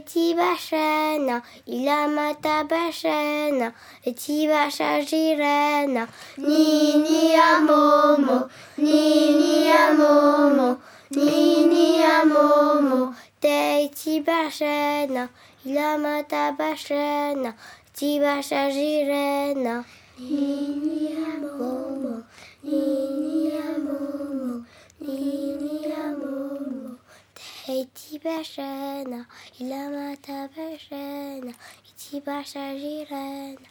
bashena, ilamata bashena, etibasha jirena, nini amomo, nini amomo, nini amomo, te itibashena, ilamata etibasha jirena, nini Iti bashana, ilamata bashana, iti basha jirana,